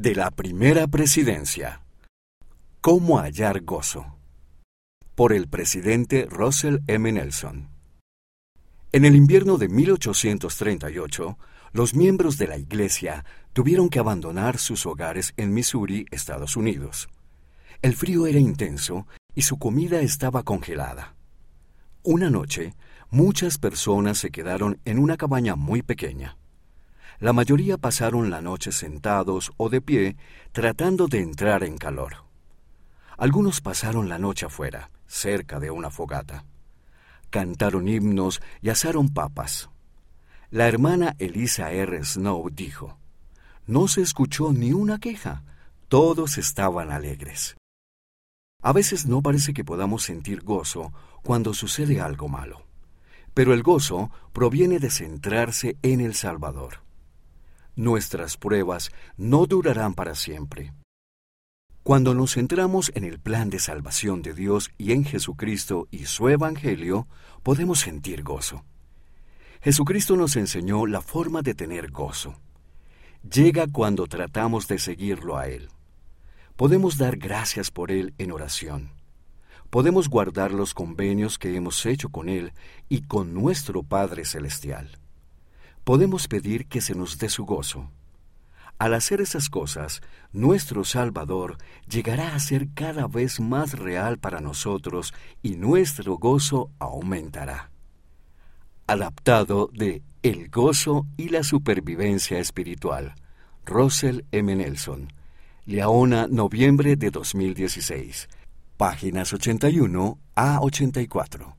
De la primera presidencia. ¿Cómo hallar gozo? Por el presidente Russell M. Nelson. En el invierno de 1838, los miembros de la Iglesia tuvieron que abandonar sus hogares en Missouri, Estados Unidos. El frío era intenso y su comida estaba congelada. Una noche, muchas personas se quedaron en una cabaña muy pequeña. La mayoría pasaron la noche sentados o de pie tratando de entrar en calor. Algunos pasaron la noche afuera, cerca de una fogata. Cantaron himnos y asaron papas. La hermana Elisa R. Snow dijo, No se escuchó ni una queja, todos estaban alegres. A veces no parece que podamos sentir gozo cuando sucede algo malo, pero el gozo proviene de centrarse en el Salvador. Nuestras pruebas no durarán para siempre. Cuando nos centramos en el plan de salvación de Dios y en Jesucristo y su Evangelio, podemos sentir gozo. Jesucristo nos enseñó la forma de tener gozo. Llega cuando tratamos de seguirlo a Él. Podemos dar gracias por Él en oración. Podemos guardar los convenios que hemos hecho con Él y con nuestro Padre Celestial. Podemos pedir que se nos dé su gozo. Al hacer esas cosas, nuestro Salvador llegará a ser cada vez más real para nosotros y nuestro gozo aumentará. Adaptado de El gozo y la supervivencia espiritual. Russell M. Nelson. Leona, noviembre de 2016. Páginas 81 a 84.